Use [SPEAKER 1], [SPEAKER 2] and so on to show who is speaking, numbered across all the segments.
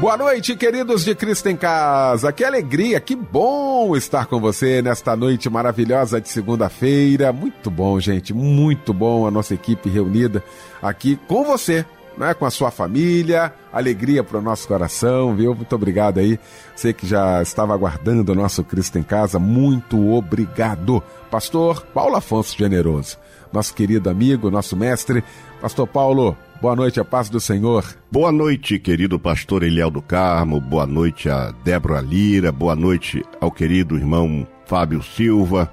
[SPEAKER 1] Boa noite, queridos de Cristo em Casa. Que alegria, que bom estar com você nesta noite maravilhosa de segunda-feira. Muito bom, gente, muito bom a nossa equipe reunida aqui com você, né, com a sua família. Alegria para o nosso coração, viu? Muito obrigado aí. Você que já estava aguardando o nosso Cristo em Casa, muito obrigado. Pastor Paulo Afonso Generoso, nosso querido amigo, nosso mestre. Pastor Paulo, Boa noite, a paz do Senhor.
[SPEAKER 2] Boa noite, querido pastor Eliel do Carmo. Boa noite a Débora Lira. Boa noite ao querido irmão Fábio Silva.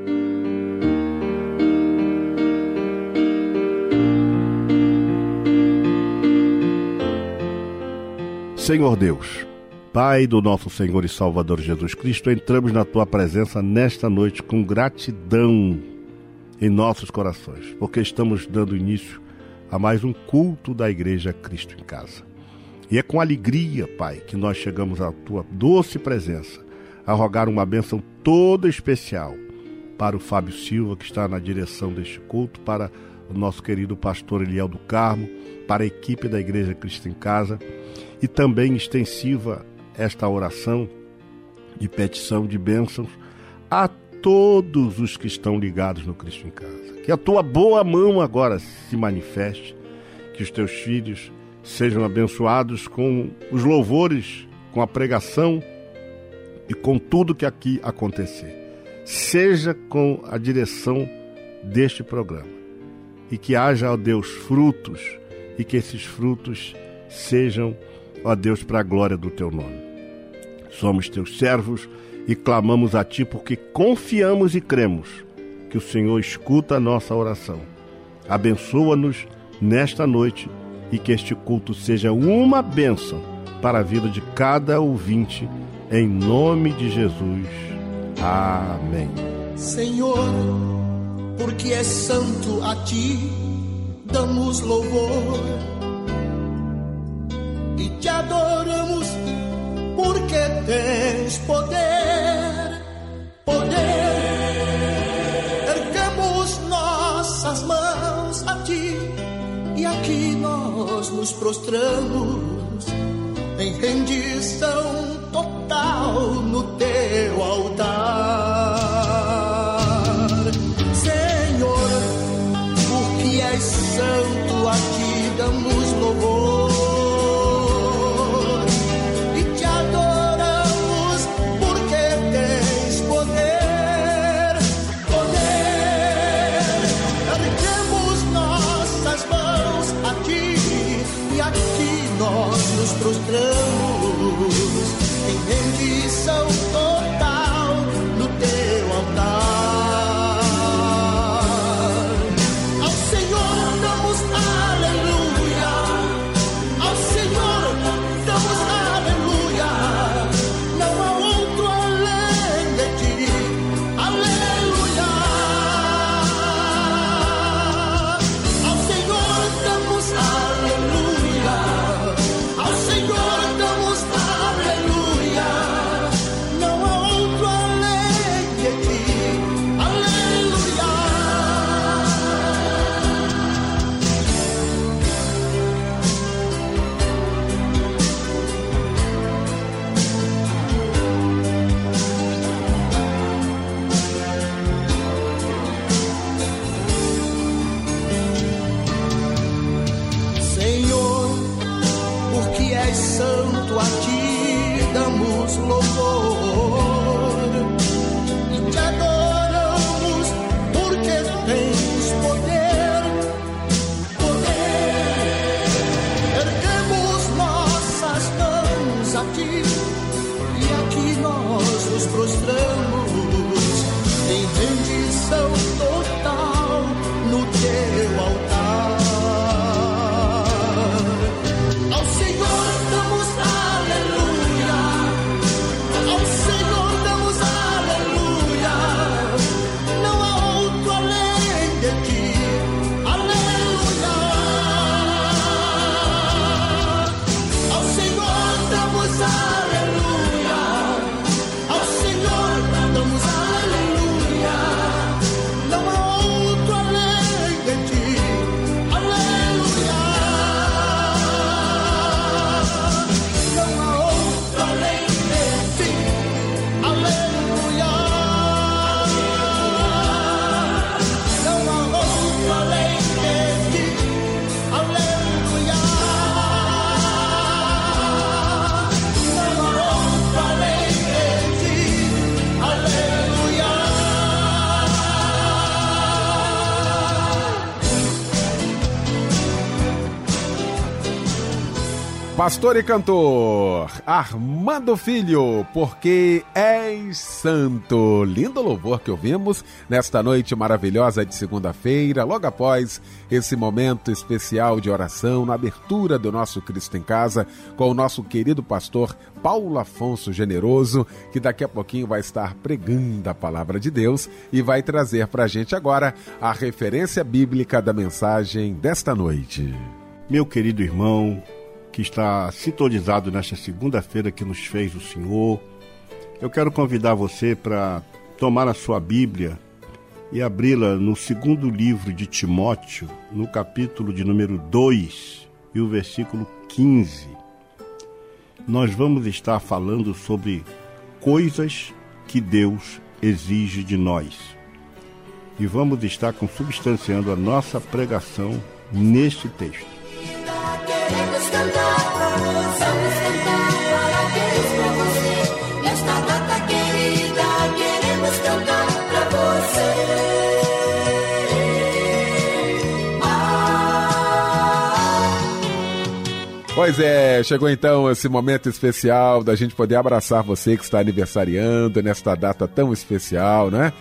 [SPEAKER 2] Senhor Deus, Pai do nosso Senhor e Salvador Jesus Cristo, entramos na tua presença nesta noite com gratidão em nossos corações, porque estamos dando início a mais um culto da Igreja Cristo em Casa. E é com alegria, Pai, que nós chegamos à tua doce presença a rogar uma bênção toda especial para o Fábio Silva, que está na direção deste culto, para o nosso querido pastor Eliel do Carmo, para a equipe da Igreja Cristo em Casa e também extensiva esta oração de petição de bênçãos a todos os que estão ligados no Cristo em Casa. Que a tua boa mão agora se manifeste, que os teus filhos sejam abençoados com os louvores, com a pregação e com tudo que aqui acontecer. Seja com a direção deste programa. E que haja, ó Deus, frutos e que esses frutos sejam ó Deus, para a glória do teu nome. Somos teus servos e clamamos a ti porque confiamos e cremos que o Senhor escuta a nossa oração. Abençoa-nos nesta noite e que este culto seja uma bênção para a vida de cada ouvinte, em nome de Jesus. Amém.
[SPEAKER 3] Senhor, porque é santo a ti, damos louvor e te adoramos porque tens poder, poder. Erguemos nossas mãos a ti e aqui nós nos prostramos em rendição total no teu altar. Senhor, porque és santo, a ti damos
[SPEAKER 1] Pastor e cantor Armando Filho, porque és santo. Lindo louvor que ouvimos nesta noite maravilhosa de segunda-feira, logo após esse momento especial de oração, na abertura do nosso Cristo em Casa, com o nosso querido pastor Paulo Afonso Generoso, que daqui a pouquinho vai estar pregando a palavra de Deus e vai trazer para a gente agora a referência bíblica da mensagem desta noite.
[SPEAKER 2] Meu querido irmão, que está sintonizado nesta segunda-feira que nos fez o Senhor. Eu quero convidar você para tomar a sua Bíblia e abri-la no segundo livro de Timóteo, no capítulo de número 2 e o versículo 15. Nós vamos estar falando sobre coisas que Deus exige de nós. E vamos estar consubstanciando a nossa pregação neste texto.
[SPEAKER 1] Pois é, chegou então esse momento especial da gente poder abraçar você que está aniversariando nesta data tão especial, né?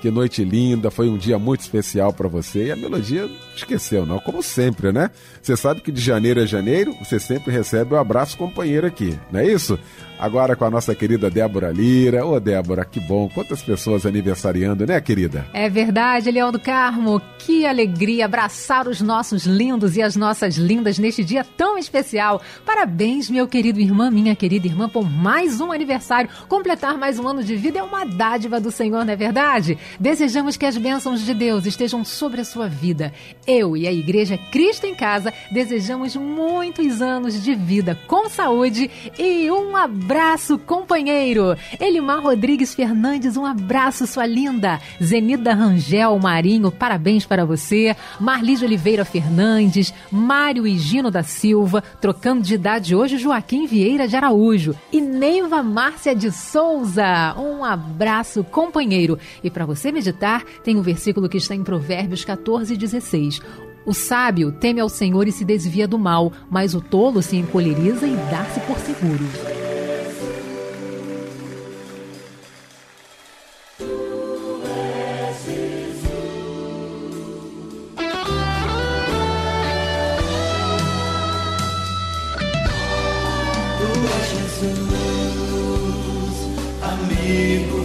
[SPEAKER 1] Que noite linda, foi um dia muito especial para você e a melodia esqueceu, não? Como sempre, né? Você sabe que de janeiro a janeiro você sempre recebe o abraço companheiro aqui, não é isso? Agora com a nossa querida Débora Lira. Ô, Débora, que bom. Quantas pessoas aniversariando, né, querida?
[SPEAKER 4] É verdade, Leão do Carmo. Que alegria abraçar os nossos lindos e as nossas lindas neste dia tão especial. Parabéns, meu querido irmã, minha querida irmã, por mais um aniversário. Completar mais um ano de vida é uma dádiva do Senhor, não é verdade? Desejamos que as bênçãos de Deus estejam sobre a sua vida. Eu e a Igreja Cristo em Casa desejamos muitos anos de vida com saúde e um abraço companheiro. Elimar Rodrigues Fernandes, um abraço, sua linda. Zenida Rangel Marinho, parabéns para você. Marlise Oliveira Fernandes, Mário Higino da Silva, trocando de idade hoje, Joaquim Vieira de Araújo. E Neiva Márcia de Souza, um abraço, companheiro. E para você meditar, tem um versículo que está em Provérbios 14, 16. O sábio teme ao Senhor e se desvia do mal, mas o tolo se encoleriza e dá-se por seguro.
[SPEAKER 5] vida de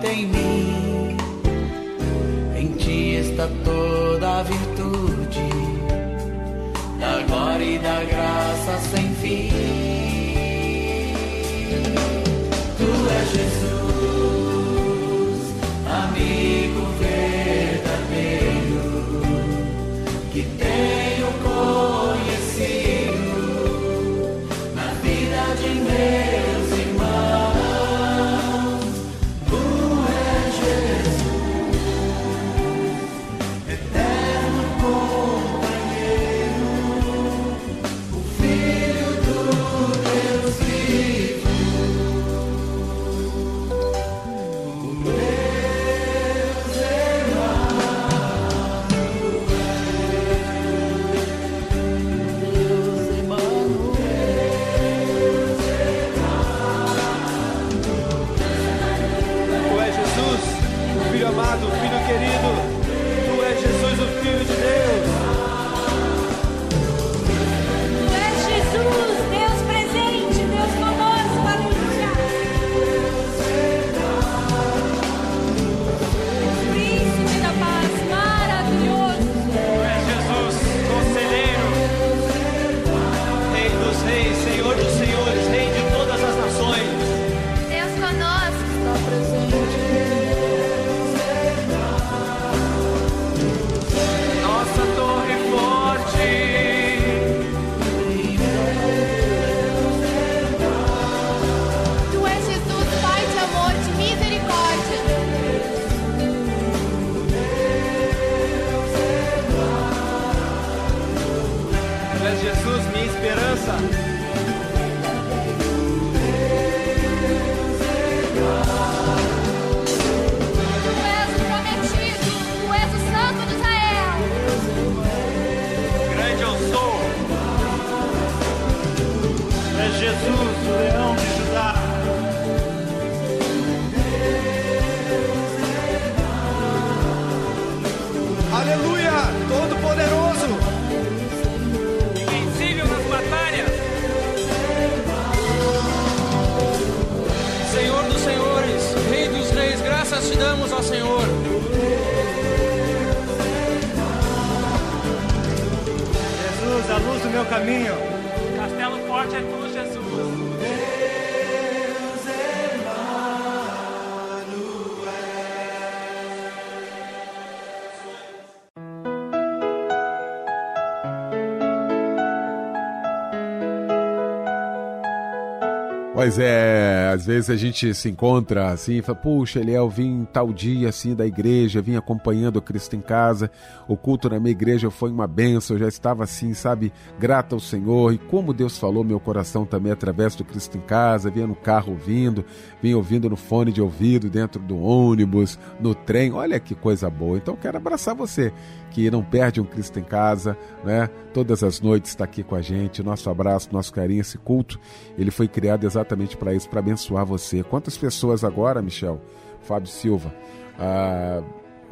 [SPEAKER 5] habita em mim. Em ti está toda
[SPEAKER 1] Pois é, às vezes a gente se encontra assim e fala, puxa, Eliel, vim tal dia assim da igreja, vim acompanhando o Cristo em casa, o culto na minha igreja foi uma benção, eu já estava assim, sabe, grata ao Senhor, e como Deus falou meu coração também através do Cristo em casa, vinha no carro ouvindo, vinha ouvindo no fone de ouvido, dentro do ônibus, no trem, olha que coisa boa. Então quero abraçar você que não perde um Cristo em casa, né? Todas as noites está aqui com a gente. Nosso abraço, nosso carinho, esse culto, ele foi criado exatamente para isso, para abençoar você. Quantas pessoas agora, Michel, Fábio Silva, ah,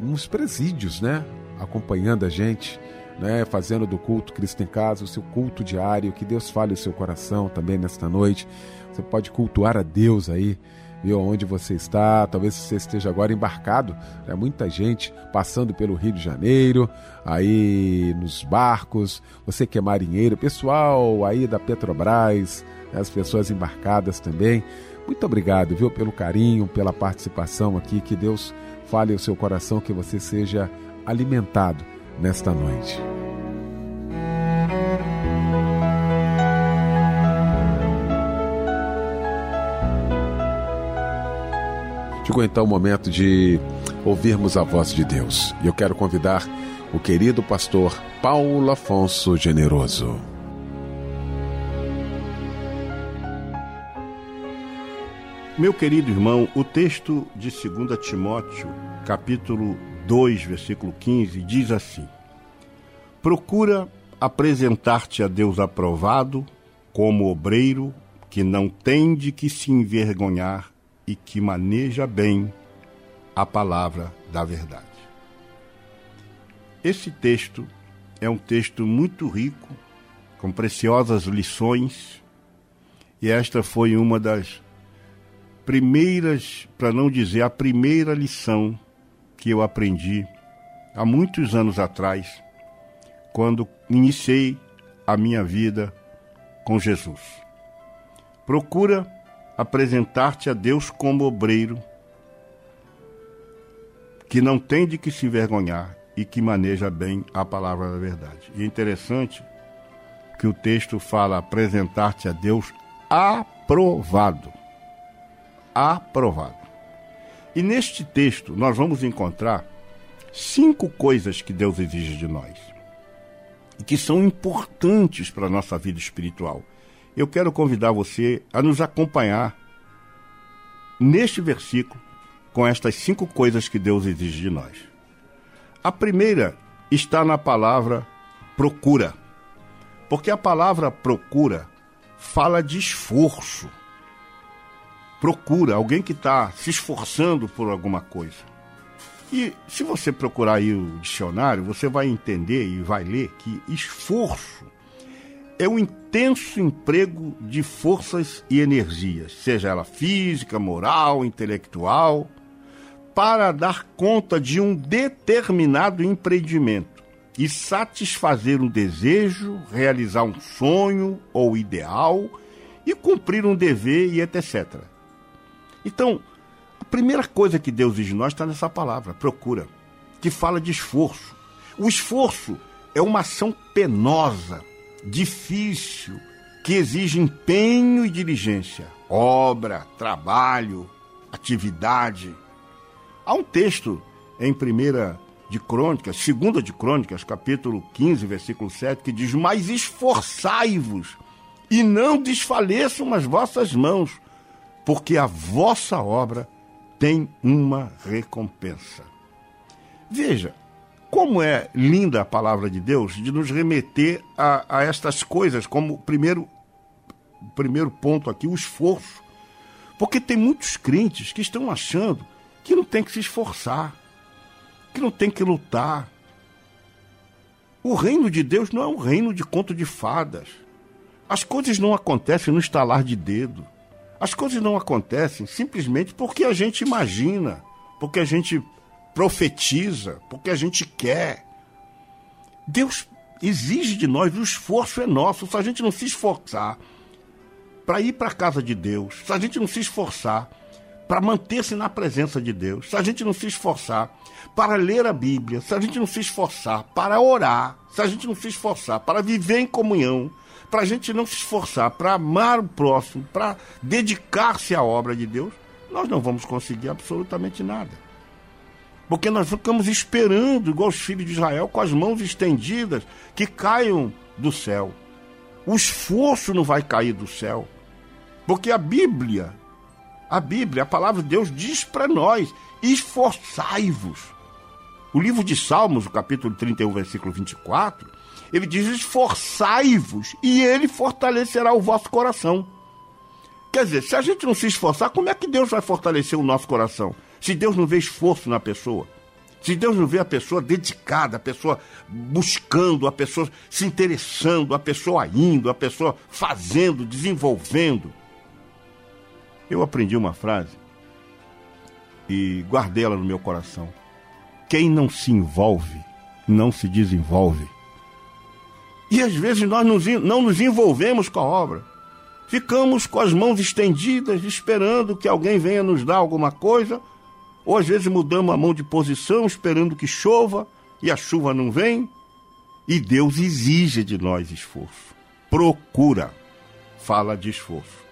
[SPEAKER 1] uns presídios, né? Acompanhando a gente, né? Fazendo do culto Cristo em casa o seu culto diário. Que Deus fale o seu coração também nesta noite. Você pode cultuar a Deus aí viu onde você está, talvez você esteja agora embarcado, né? muita gente passando pelo Rio de Janeiro, aí nos barcos, você que é marinheiro, pessoal aí da Petrobras, né? as pessoas embarcadas também. Muito obrigado, viu, pelo carinho, pela participação aqui, que Deus fale ao seu coração, que você seja alimentado nesta noite. Chegou então o momento de ouvirmos a voz de Deus. E eu quero convidar o querido pastor Paulo Afonso Generoso.
[SPEAKER 2] Meu querido irmão, o texto de 2 Timóteo, capítulo 2, versículo 15, diz assim: Procura apresentar-te a Deus aprovado, como obreiro que não tem de que se envergonhar e que maneja bem a palavra da verdade. Esse texto é um texto muito rico, com preciosas lições, E esta foi uma das primeiras, para não dizer a primeira lição que eu aprendi há muitos anos atrás, quando iniciei a minha vida com Jesus. Procura apresentar-te a Deus como obreiro que não tem de que se envergonhar e que maneja bem a palavra da verdade. E é interessante que o texto fala apresentar-te a Deus aprovado. Aprovado. E neste texto nós vamos encontrar cinco coisas que Deus exige de nós e que são importantes para a nossa vida espiritual. Eu quero convidar você a nos acompanhar neste versículo com estas cinco coisas que Deus exige de nós. A primeira está na palavra procura, porque a palavra procura fala de esforço. Procura, alguém que está se esforçando por alguma coisa. E se você procurar aí o dicionário, você vai entender e vai ler que esforço é o intenso emprego de forças e energias, seja ela física, moral, intelectual, para dar conta de um determinado empreendimento e satisfazer um desejo, realizar um sonho ou ideal e cumprir um dever e etc. Então, a primeira coisa que Deus diz de nós está nessa palavra, procura, que fala de esforço. O esforço é uma ação penosa, difícil, que exige empenho e diligência, obra, trabalho, atividade. Há um texto em primeira de Crônicas, segunda de Crônicas, capítulo 15, versículo 7, que diz: "Mas esforçai-vos e não desfaleçam as vossas mãos, porque a vossa obra tem uma recompensa." Veja, como é linda a palavra de Deus de nos remeter a, a estas coisas, como primeiro, primeiro ponto aqui, o esforço. Porque tem muitos crentes que estão achando que não tem que se esforçar, que não tem que lutar. O reino de Deus não é um reino de conto de fadas. As coisas não acontecem no estalar de dedo. As coisas não acontecem simplesmente porque a gente imagina, porque a gente profetiza, porque a gente quer. Deus exige de nós, o esforço é nosso. Se a gente não se esforçar para ir para a casa de Deus, se a gente não se esforçar para manter-se na presença de Deus, se a gente não se esforçar para ler a Bíblia, se a gente não se esforçar para orar, se a gente não se esforçar para viver em comunhão, para a gente não se esforçar para amar o próximo, para dedicar-se à obra de Deus, nós não vamos conseguir absolutamente nada. Porque nós ficamos esperando, igual os filhos de Israel, com as mãos estendidas, que caiam do céu. O esforço não vai cair do céu. Porque a Bíblia, a Bíblia, a palavra de Deus diz para nós: esforçai-vos. O livro de Salmos, o capítulo 31, versículo 24, ele diz: esforçai-vos e ele fortalecerá o vosso coração. Quer dizer, se a gente não se esforçar, como é que Deus vai fortalecer o nosso coração? Se Deus não vê esforço na pessoa, se Deus não vê a pessoa dedicada, a pessoa buscando, a pessoa se interessando, a pessoa indo, a pessoa fazendo, desenvolvendo. Eu aprendi uma frase e guardei ela no meu coração. Quem não se envolve, não se desenvolve. E às vezes nós não nos envolvemos com a obra. Ficamos com as mãos estendidas, esperando que alguém venha nos dar alguma coisa ou às vezes mudamos a mão de posição esperando que chova e a chuva não vem. E Deus exige de nós esforço. Procura. Fala de esforço.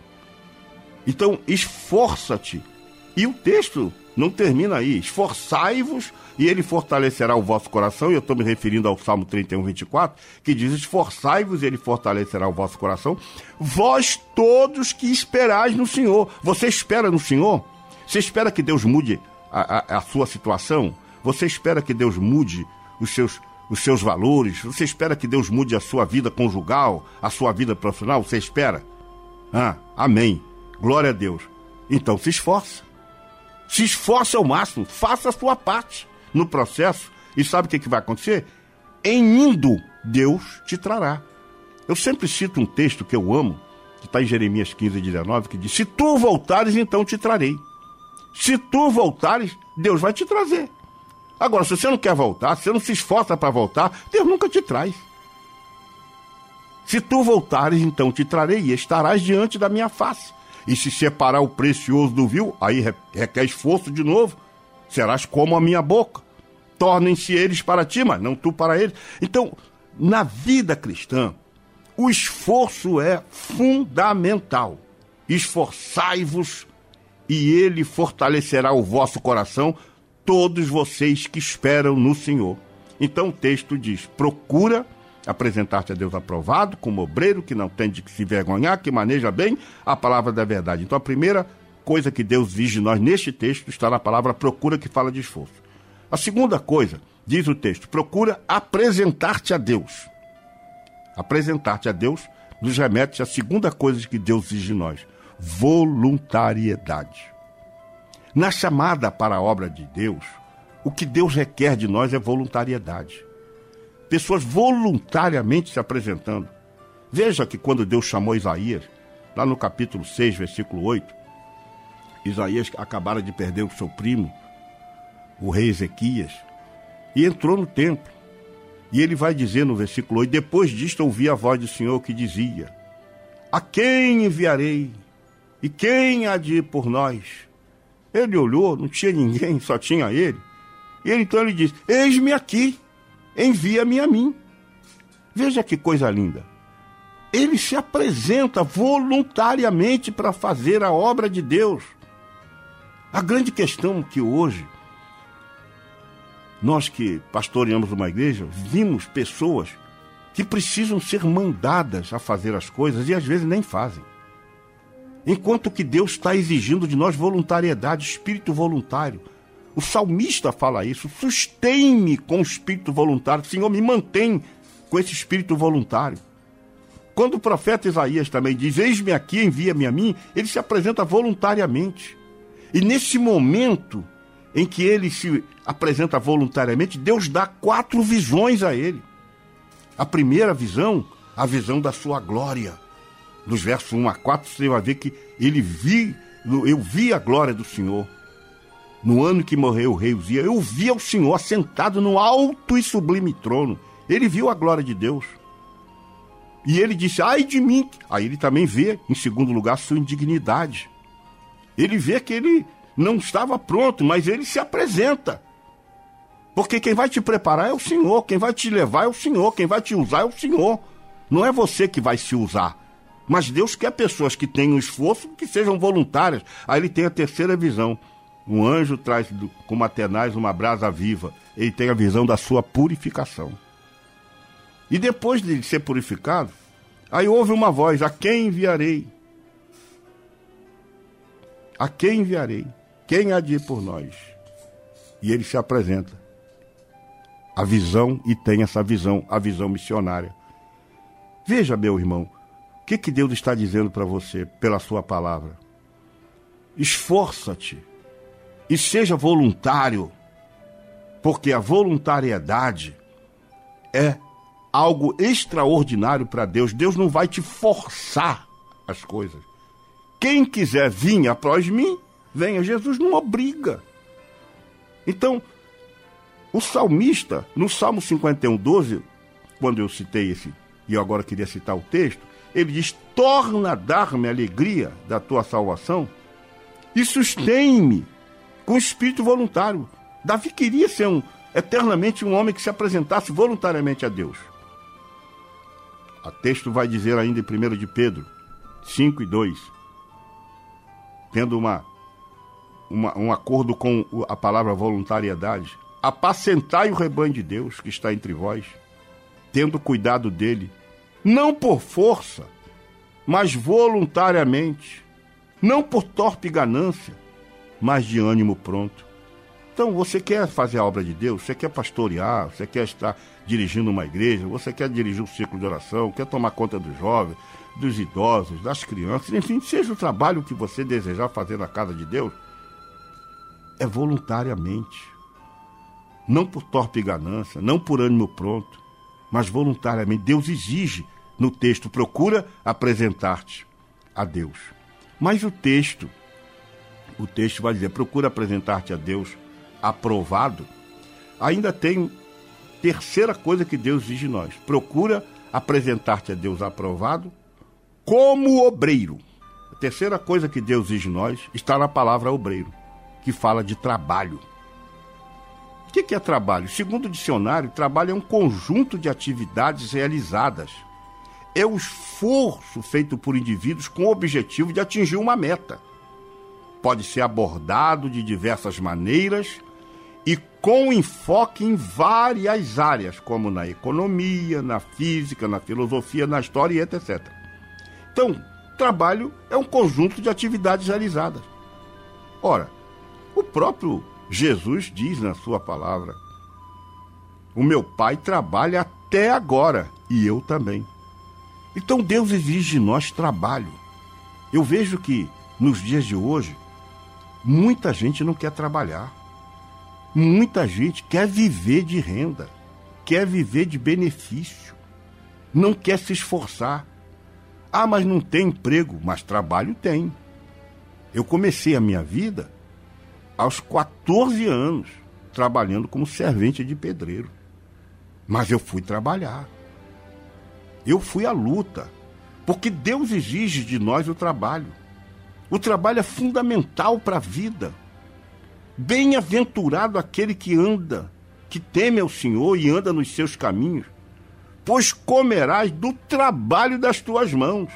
[SPEAKER 2] Então, esforça-te. E o texto não termina aí. Esforçai-vos e ele fortalecerá o vosso coração. E eu estou me referindo ao Salmo 31, 24, que diz: Esforçai-vos e ele fortalecerá o vosso coração. Vós todos que esperais no Senhor. Você espera no Senhor? Você espera que Deus mude a, a, a sua situação? Você espera que Deus mude os seus, os seus valores? Você espera que Deus mude a sua vida conjugal, a sua vida profissional? Você espera? Ah, amém. Glória a Deus. Então se esforça. Se esforça ao máximo. Faça a sua parte no processo. E sabe o que, que vai acontecer? Em indo, Deus te trará. Eu sempre cito um texto que eu amo, que está em Jeremias 15, 19, que diz: Se tu voltares, então te trarei. Se tu voltares, Deus vai te trazer. Agora, se você não quer voltar, se você não se esforça para voltar, Deus nunca te traz. Se tu voltares, então te trarei e estarás diante da minha face. E se separar o precioso do vil, aí requer esforço de novo, serás como a minha boca. Tornem-se eles para ti, mas não tu para eles. Então, na vida cristã, o esforço é fundamental. Esforçai-vos e ele fortalecerá o vosso coração, todos vocês que esperam no Senhor. Então o texto diz: procura apresentar-te a Deus aprovado, como obreiro que não tem de se vergonhar, que maneja bem a palavra da verdade. Então a primeira coisa que Deus exige de nós neste texto está na palavra procura, que fala de esforço. A segunda coisa, diz o texto, procura apresentar-te a Deus. Apresentar-te a Deus nos remete à segunda coisa que Deus exige de nós: voluntariedade. Na chamada para a obra de Deus, o que Deus requer de nós é voluntariedade pessoas voluntariamente se apresentando. Veja que quando Deus chamou Isaías, lá no capítulo 6, versículo 8, Isaías acabara de perder o seu primo, o rei Ezequias, e entrou no templo. E ele vai dizer no versículo 8: Depois disto ouvi a voz do Senhor que dizia: A quem enviarei? E quem há de ir por nós? Ele olhou, não tinha ninguém, só tinha ele. E ele, então ele disse: Eis-me aqui envia-me a mim. Veja que coisa linda. Ele se apresenta voluntariamente para fazer a obra de Deus. A grande questão que hoje, nós que pastoreamos uma igreja, vimos pessoas que precisam ser mandadas a fazer as coisas e às vezes nem fazem. Enquanto que Deus está exigindo de nós voluntariedade, espírito voluntário o salmista fala isso. Sustém-me com o espírito voluntário. Senhor, me mantém com esse espírito voluntário. Quando o profeta Isaías também diz: Eis-me aqui, envia-me a mim, ele se apresenta voluntariamente. E nesse momento em que ele se apresenta voluntariamente, Deus dá quatro visões a ele. A primeira visão, a visão da sua glória. Nos versos 1 a 4, você vai ver que ele vi, eu vi a glória do Senhor no ano que morreu o rei Uzia, eu vi o Senhor assentado no alto e sublime trono. Ele viu a glória de Deus. E ele disse: Ai de mim. Aí ele também vê, em segundo lugar, sua indignidade. Ele vê que ele não estava pronto, mas ele se apresenta. Porque quem vai te preparar é o Senhor, quem vai te levar é o Senhor, quem vai te usar é o Senhor. Não é você que vai se usar. Mas Deus quer pessoas que tenham esforço, que sejam voluntárias. Aí ele tem a terceira visão. Um anjo traz como Atenais uma brasa viva. Ele tem a visão da sua purificação. E depois de ser purificado, aí houve uma voz: A quem enviarei? A quem enviarei? Quem há de ir por nós? E ele se apresenta. A visão, e tem essa visão, a visão missionária. Veja, meu irmão, que, que Deus está dizendo para você pela sua palavra? Esforça-te e seja voluntário, porque a voluntariedade é algo extraordinário para Deus. Deus não vai te forçar as coisas. Quem quiser vir após mim, venha. Jesus não obriga. Então, o salmista, no Salmo 51, 12, quando eu citei esse, e eu agora queria citar o texto, ele diz: Torna a dar-me alegria da tua salvação e sustém-me com espírito voluntário. Davi queria ser um, eternamente um homem que se apresentasse voluntariamente a Deus. O texto vai dizer ainda em 1 de Pedro 5 e 2, tendo uma, uma, um acordo com a palavra voluntariedade, apacentai o rebanho de Deus que está entre vós, tendo cuidado dele, não por força, mas voluntariamente, não por torpe ganância, mas de ânimo pronto. Então, você quer fazer a obra de Deus, você quer pastorear, você quer estar dirigindo uma igreja, você quer dirigir um ciclo de oração, quer tomar conta dos jovens, dos idosos, das crianças, enfim, seja o trabalho que você desejar fazer na casa de Deus, é voluntariamente. Não por torpe ganância, não por ânimo pronto, mas voluntariamente. Deus exige no texto, procura apresentar-te. a Deus. Mas o texto, o texto vai dizer: procura apresentar-te a Deus aprovado. Ainda tem terceira coisa que Deus exige de nós: procura apresentar-te a Deus aprovado como obreiro. A terceira coisa que Deus exige de nós está na palavra obreiro, que fala de trabalho. O que é trabalho? Segundo o dicionário, trabalho é um conjunto de atividades realizadas. É o esforço feito por indivíduos com o objetivo de atingir uma meta. Pode ser abordado de diversas maneiras e com enfoque em várias áreas, como na economia, na física, na filosofia, na história e etc. Então, trabalho é um conjunto de atividades realizadas. Ora, o próprio Jesus diz na sua palavra: O meu pai trabalha até agora e eu também. Então Deus exige de nós trabalho. Eu vejo que nos dias de hoje, muita gente não quer trabalhar. Muita gente quer viver de renda, quer viver de benefício, não quer se esforçar. Ah, mas não tem emprego, mas trabalho tem. Eu comecei a minha vida aos 14 anos, trabalhando como servente de pedreiro. Mas eu fui trabalhar. Eu fui à luta, porque Deus exige de nós o trabalho. O trabalho é fundamental para a vida. Bem-aventurado aquele que anda, que teme ao Senhor e anda nos seus caminhos, pois comerás do trabalho das tuas mãos.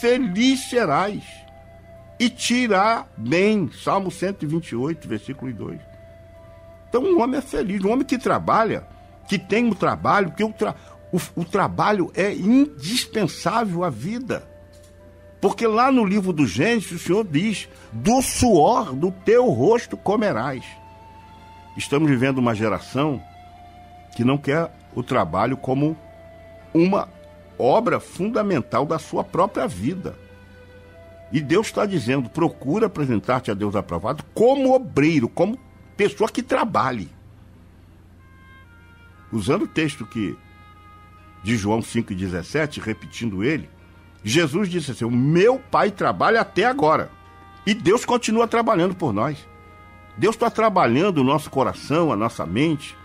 [SPEAKER 2] Feliz serás e tirar bem. Salmo 128, versículo 2. Então, um homem é feliz, um homem que trabalha, que tem um trabalho, porque o, tra o, o trabalho é indispensável à vida. Porque lá no livro do Gênesis, o Senhor diz: do suor do teu rosto comerás. Estamos vivendo uma geração que não quer o trabalho como uma obra fundamental da sua própria vida. E Deus está dizendo: procura apresentar-te a Deus aprovado como obreiro, como pessoa que trabalhe. Usando o texto que de João 5,17, repetindo ele, Jesus disse assim: O meu pai trabalha até agora. E Deus continua trabalhando por nós. Deus está trabalhando o nosso coração, a nossa mente,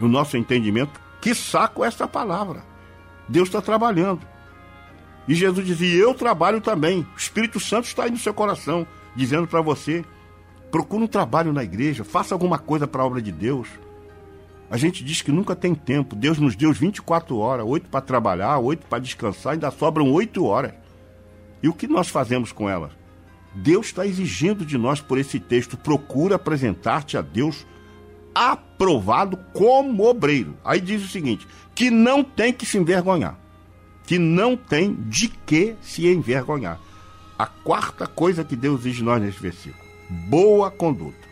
[SPEAKER 2] o nosso entendimento. Que saco essa palavra. Deus está trabalhando. E Jesus dizia: Eu trabalho também. O Espírito Santo está aí no seu coração, dizendo para você: procure um trabalho na igreja, faça alguma coisa para a obra de Deus. A gente diz que nunca tem tempo. Deus nos deu 24 horas, 8 para trabalhar, 8 para descansar, ainda sobram 8 horas. E o que nós fazemos com elas? Deus está exigindo de nós por esse texto: procura apresentar-te a Deus aprovado como obreiro. Aí diz o seguinte: que não tem que se envergonhar que não tem de que se envergonhar. A quarta coisa que Deus diz nós nesse versículo: boa conduta.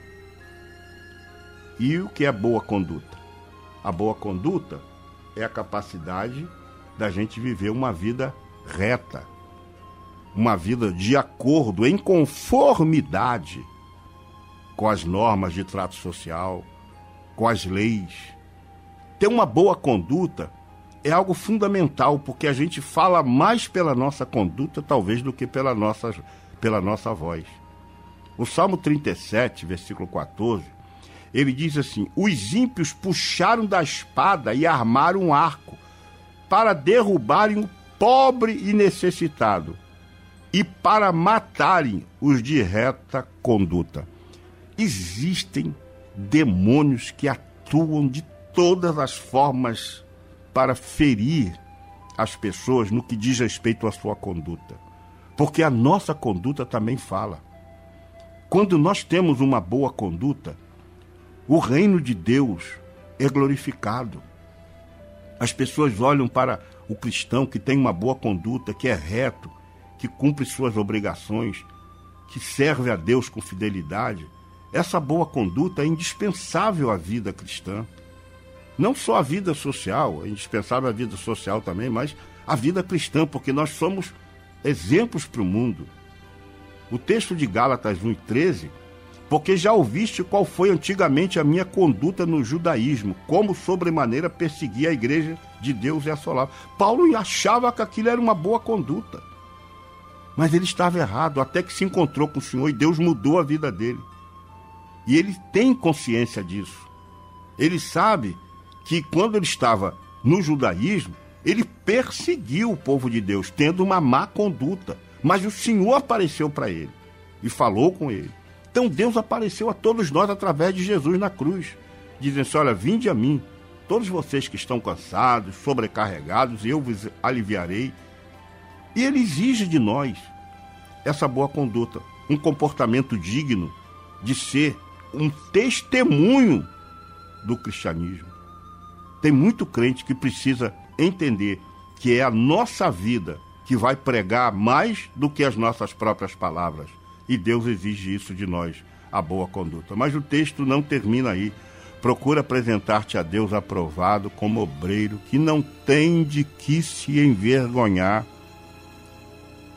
[SPEAKER 2] E o que é boa conduta? A boa conduta é a capacidade da gente viver uma vida reta, uma vida de acordo, em conformidade com as normas de trato social, com as leis. Ter uma boa conduta é algo fundamental, porque a gente fala mais pela nossa conduta, talvez, do que pela nossa, pela nossa voz. O Salmo 37, versículo 14, ele diz assim: Os ímpios puxaram da espada e armaram um arco para derrubarem o pobre e necessitado e para matarem os de reta conduta. Existem demônios que atuam de todas as formas para ferir as pessoas no que diz respeito à sua conduta. Porque a nossa conduta também fala. Quando nós temos uma boa conduta, o reino de Deus é glorificado. As pessoas olham para o cristão que tem uma boa conduta, que é reto, que cumpre suas obrigações, que serve a Deus com fidelidade. Essa boa conduta é indispensável à vida cristã. Não só a vida social, é indispensável a vida social também, mas a vida cristã, porque nós somos exemplos para o mundo. O texto de Gálatas 1,13, porque já ouviste qual foi antigamente a minha conduta no judaísmo, como sobremaneira perseguia a igreja de Deus e assolava. Paulo achava que aquilo era uma boa conduta. Mas ele estava errado, até que se encontrou com o Senhor e Deus mudou a vida dele. E ele tem consciência disso. Ele sabe que quando ele estava no judaísmo, ele perseguiu o povo de Deus, tendo uma má conduta. Mas o Senhor apareceu para ele e falou com ele. Então Deus apareceu a todos nós através de Jesus na cruz, dizendo assim: Olha, vinde a mim, todos vocês que estão cansados, sobrecarregados, eu vos aliviarei. E ele exige de nós essa boa conduta, um comportamento digno de ser um testemunho do cristianismo. Tem muito crente que precisa entender que é a nossa vida que vai pregar mais do que as nossas próprias palavras. E Deus exige isso de nós, a boa conduta. Mas o texto não termina aí. Procura apresentar-te a Deus aprovado como obreiro que não tem de que se envergonhar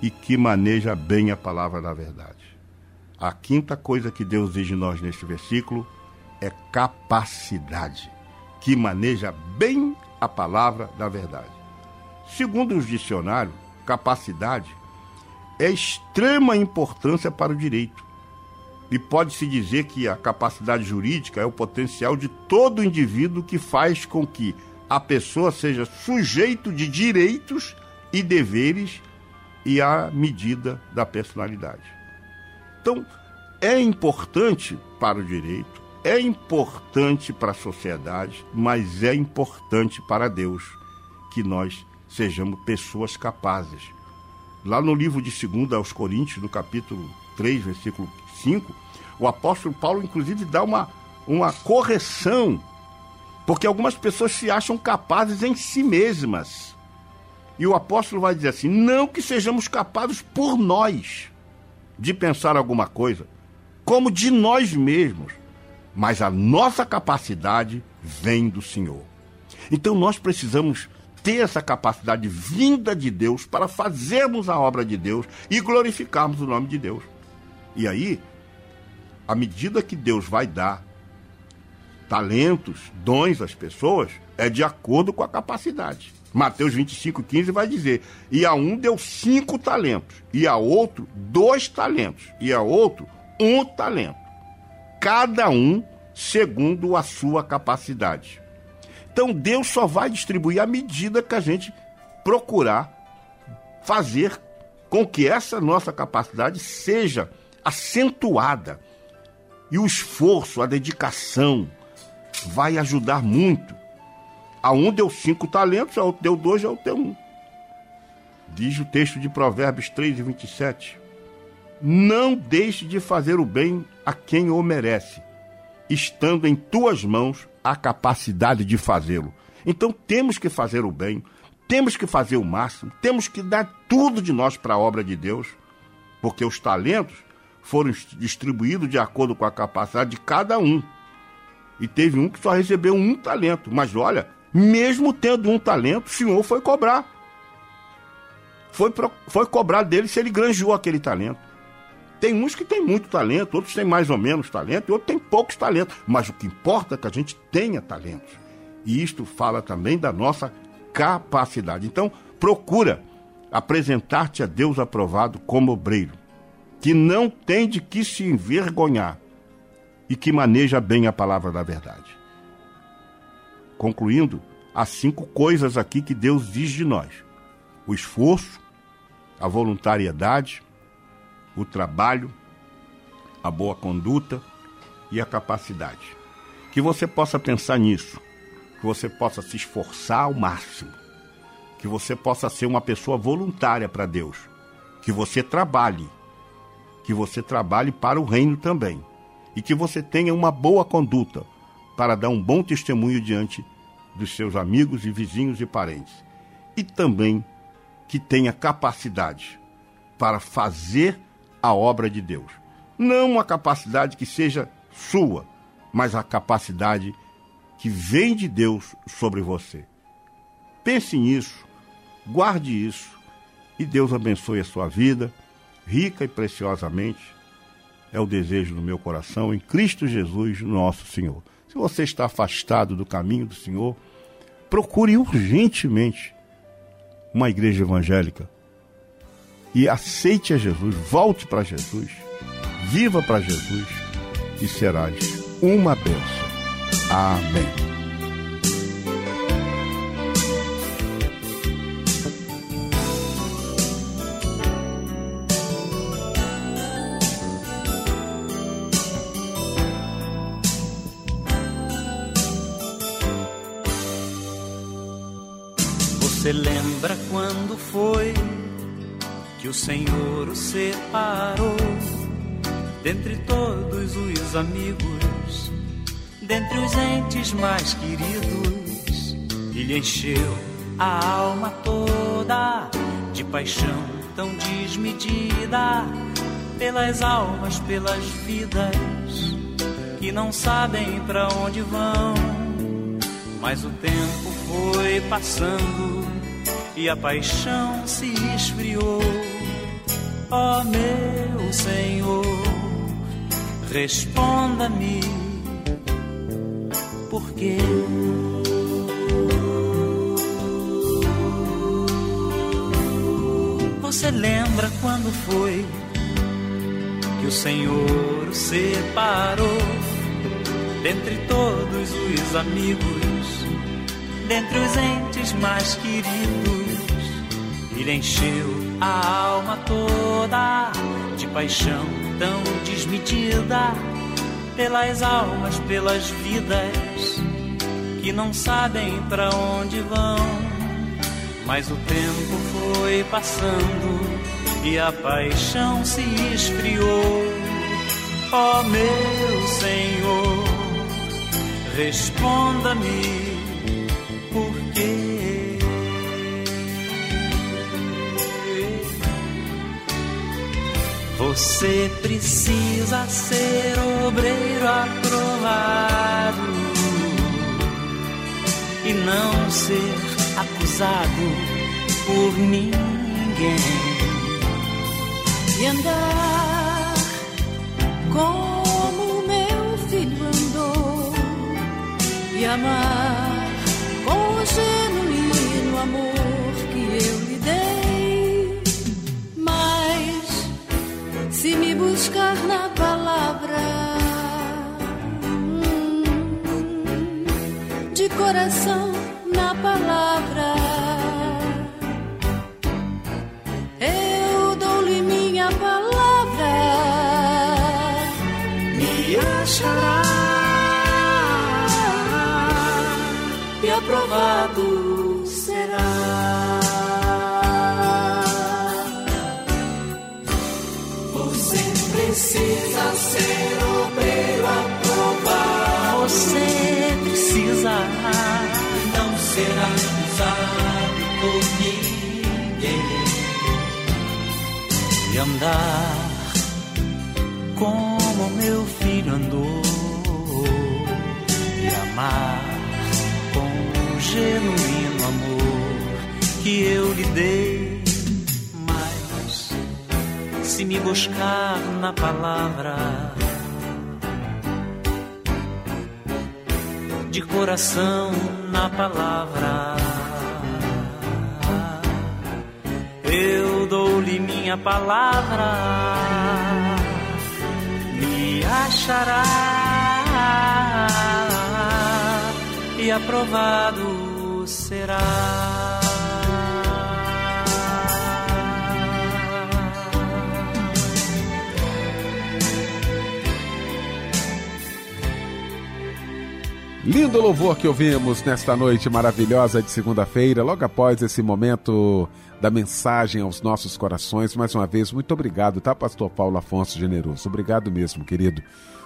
[SPEAKER 2] e que maneja bem a palavra da verdade. A quinta coisa que Deus exige de nós neste versículo é capacidade, que maneja bem a palavra da verdade. Segundo os dicionários, capacidade é extrema importância para o direito. E pode-se dizer que a capacidade jurídica é o potencial de todo indivíduo que faz com que a pessoa seja sujeito de direitos e deveres e à medida da personalidade. Então, é importante para o direito, é importante para a sociedade, mas é importante para Deus que nós sejamos pessoas capazes. Lá no livro de 2 aos Coríntios, no capítulo 3, versículo 5, o apóstolo Paulo, inclusive, dá uma, uma correção, porque algumas pessoas se acham capazes em si mesmas. E o apóstolo vai dizer assim: não que sejamos capazes por nós de pensar alguma coisa, como de nós mesmos, mas a nossa capacidade vem do Senhor. Então nós precisamos ter essa capacidade vinda de Deus para fazermos a obra de Deus e glorificarmos o nome de Deus. E aí, à medida que Deus vai dar talentos, dons às pessoas, é de acordo com a capacidade. Mateus 25, 15 vai dizer: E a um deu cinco talentos, e a outro dois talentos, e a outro um talento. Cada um segundo a sua capacidade. Então Deus só vai distribuir à medida que a gente procurar fazer com que essa nossa capacidade seja acentuada. E o esforço, a dedicação vai ajudar muito. A um deu cinco talentos, a outro deu dois, a outro deu um. Diz o texto de Provérbios 3 e 27. Não deixe de fazer o bem a quem o merece, estando em tuas mãos a capacidade de fazê-lo. Então temos que fazer o bem, temos que fazer o máximo, temos que dar tudo de nós para a obra de Deus, porque os talentos foram distribuídos de acordo com a capacidade de cada um. E teve um que só recebeu um talento, mas olha, mesmo tendo um talento, o Senhor foi cobrar. Foi, foi cobrar dele se ele granjeou aquele talento. Tem uns que têm muito talento, outros têm mais ou menos talento, e outros têm poucos talentos. Mas o que importa é que a gente tenha talentos. E isto fala também da nossa capacidade. Então, procura apresentar-te a Deus aprovado como obreiro, que não tem de que se envergonhar e que maneja bem a palavra da verdade. Concluindo, há cinco coisas aqui que Deus diz de nós: o esforço, a voluntariedade, o trabalho, a boa conduta e a capacidade. Que você possa pensar nisso, que você possa se esforçar ao máximo, que você possa ser uma pessoa voluntária para Deus, que você trabalhe, que você trabalhe para o reino também e que você tenha uma boa conduta para dar um bom testemunho diante dos seus amigos e vizinhos e parentes. E também que tenha capacidade para fazer a obra de Deus. Não uma capacidade que seja sua, mas a capacidade que vem de Deus sobre você. Pense nisso, guarde isso e Deus abençoe a sua vida, rica e preciosamente. É o desejo do meu coração em Cristo Jesus, nosso Senhor. Se você está afastado do caminho do Senhor, procure urgentemente uma igreja evangélica e aceite a Jesus, volte para Jesus, viva para Jesus e serás uma bênção. Amém.
[SPEAKER 6] O Senhor o separou dentre todos os amigos, dentre os entes mais queridos, e lhe encheu a alma toda de paixão tão desmedida pelas almas, pelas vidas que não sabem para onde vão, mas o tempo foi passando e a paixão se esfriou. Ó oh, meu Senhor, responda-me, por quê? Você lembra quando foi que o Senhor o separou dentre todos os amigos? dentre os entes mais queridos. Ele encheu a alma toda de paixão tão desmedida pelas almas, pelas vidas que não sabem para onde vão. Mas o tempo foi passando e a paixão se esfriou. Ó oh, meu Senhor, responda-me Você precisa ser obreiro aprovado e não ser acusado por ninguém.
[SPEAKER 7] E andar como meu filho andou e amar aprovado será.
[SPEAKER 5] Você precisa ser obreiro aprovado.
[SPEAKER 6] Você precisa
[SPEAKER 5] não ser acusado por ninguém
[SPEAKER 6] e andar como meu filho andou e amar que eu lhe dei. Mas se me buscar na palavra de coração na palavra, eu dou-lhe minha palavra, me achará e aprovado será.
[SPEAKER 1] Lindo louvor que ouvimos nesta noite maravilhosa de segunda-feira, logo após esse momento da mensagem aos nossos corações. Mais uma vez, muito obrigado, tá, Pastor Paulo Afonso Generoso? Obrigado mesmo, querido.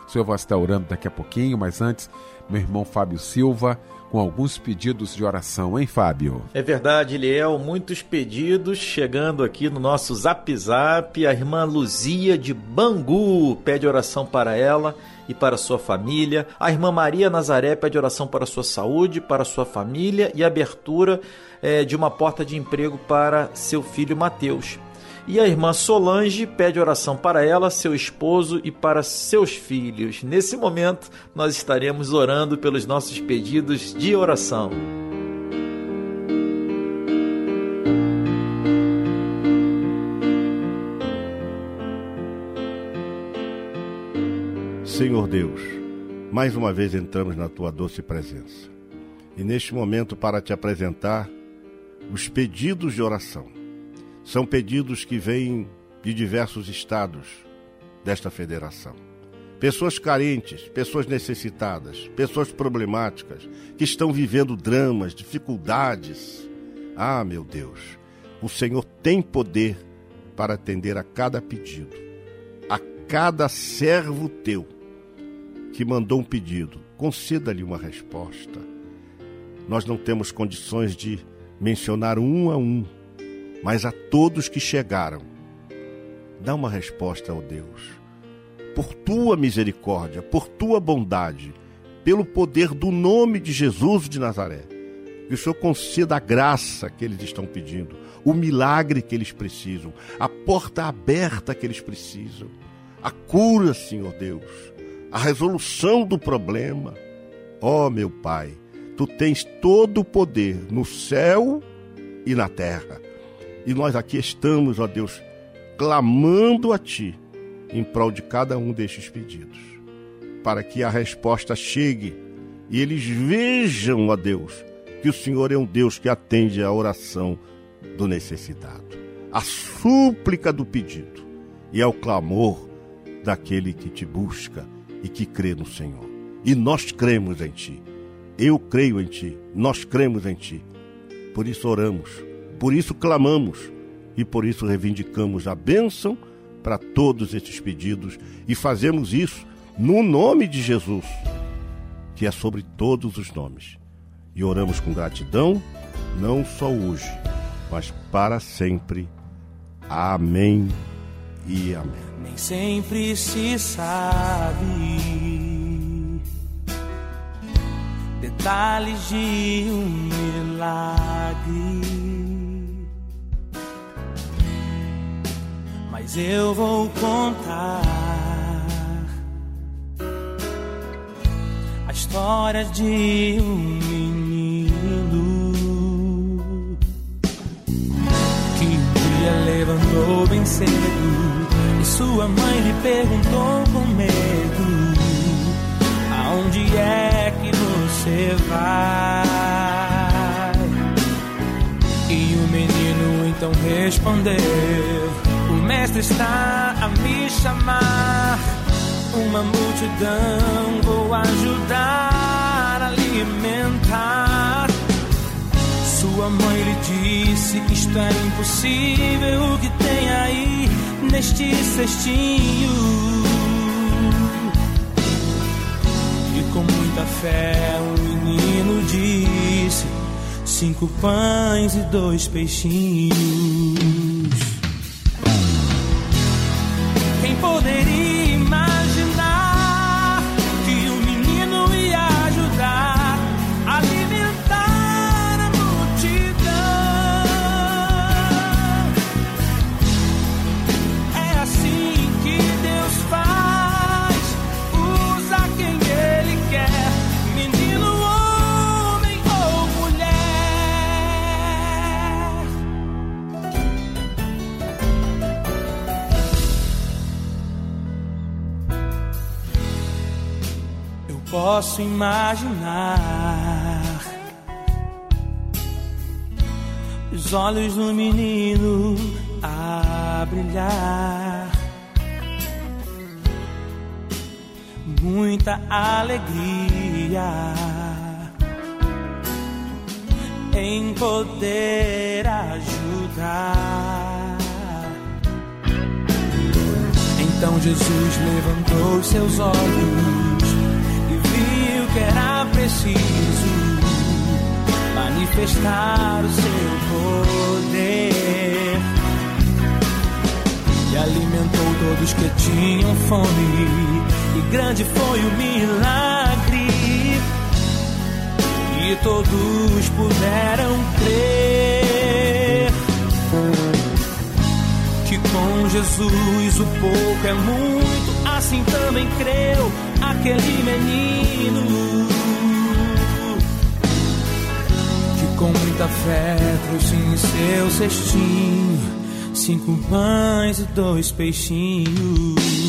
[SPEAKER 1] O senhor vai estar orando daqui a pouquinho, mas antes, meu irmão Fábio Silva, com alguns pedidos de oração, hein, Fábio?
[SPEAKER 8] É verdade, Eliel, muitos pedidos chegando aqui no nosso Zap Zap. A irmã Luzia de Bangu pede oração para ela e para sua família. A irmã Maria Nazaré pede oração para sua saúde, para sua família e abertura é, de uma porta de emprego para seu filho Mateus. E a irmã Solange pede oração para ela, seu esposo e para seus filhos. Nesse momento, nós estaremos orando pelos nossos pedidos de oração.
[SPEAKER 2] Senhor Deus, mais uma vez entramos na tua doce presença. E neste momento, para te apresentar os pedidos de oração são pedidos que vêm de diversos estados desta federação. Pessoas carentes, pessoas necessitadas, pessoas problemáticas, que estão vivendo dramas, dificuldades. Ah, meu Deus, o Senhor tem poder para atender a cada pedido, a cada servo teu que mandou um pedido, conceda-lhe uma resposta. Nós não temos condições de mencionar um a um, mas a todos que chegaram, dá uma resposta ao Deus. Por tua misericórdia, por tua bondade, pelo poder do nome de Jesus de Nazaré, que o Senhor conceda a graça que eles estão pedindo, o milagre que eles precisam, a porta aberta que eles precisam, a cura, Senhor Deus a resolução do problema. Ó oh, meu Pai, tu tens todo o poder no céu e na terra. E nós aqui estamos, ó Deus, clamando a Ti em prol de cada um destes pedidos, para que a resposta chegue e eles vejam, ó Deus, que o Senhor é um Deus que atende a oração do necessitado, a súplica do pedido e é o clamor daquele que te busca e que crê no Senhor. E nós cremos em Ti. Eu creio em Ti. Nós cremos em Ti. Por isso oramos, por isso clamamos e por isso reivindicamos a bênção para todos esses pedidos e fazemos isso no nome de Jesus, que é sobre todos os nomes. E oramos com gratidão, não só hoje, mas para sempre. Amém e amém
[SPEAKER 9] nem sempre se sabe detalhes de um milagre. Mas eu vou contar a história de um menino que um dia levantou bem cedo sua mãe lhe perguntou com medo: Aonde é que você vai? E o menino então respondeu: Está a me chamar. Uma multidão vou ajudar a alimentar. Sua mãe lhe disse: Isto é impossível. O que tem aí? neste cestinho. E com muita fé o menino disse: Cinco pães e dois peixinhos. Posso imaginar os olhos do menino a brilhar. Muita alegria em poder ajudar. Então Jesus levantou seus olhos era preciso manifestar o seu poder. E alimentou todos que tinham fome, e grande foi o milagre. E todos puderam crer que com Jesus o pouco é muito, assim também creu aquele menino que com muita fé trouxe em seu cestinho cinco pães e dois peixinhos.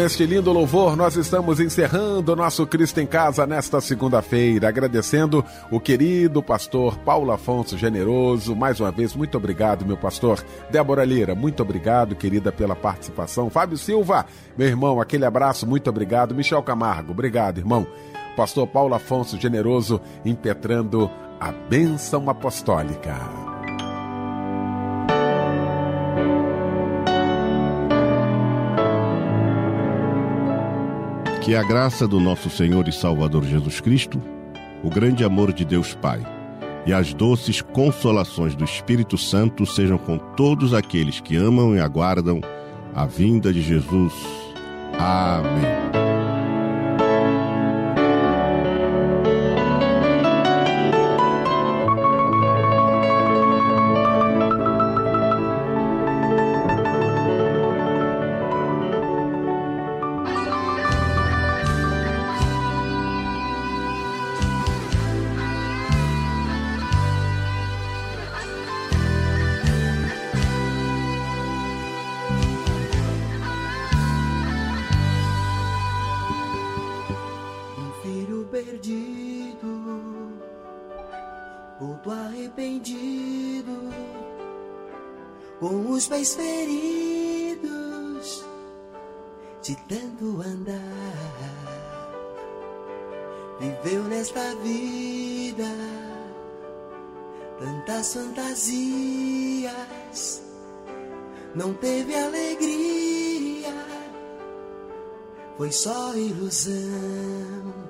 [SPEAKER 1] Com este lindo louvor, nós estamos encerrando o nosso Cristo em Casa nesta segunda-feira, agradecendo o querido pastor Paulo Afonso Generoso. Mais uma vez, muito obrigado, meu pastor. Débora Lira, muito obrigado, querida, pela participação. Fábio Silva, meu irmão, aquele abraço, muito obrigado. Michel Camargo, obrigado, irmão. Pastor Paulo Afonso Generoso, impetrando a bênção apostólica.
[SPEAKER 2] Que a graça do nosso Senhor e Salvador Jesus Cristo, o grande amor de Deus Pai e as doces consolações do Espírito Santo sejam com todos aqueles que amam e aguardam a vinda de Jesus. Amém.
[SPEAKER 3] Tantas fantasias, não teve alegria, foi só ilusão.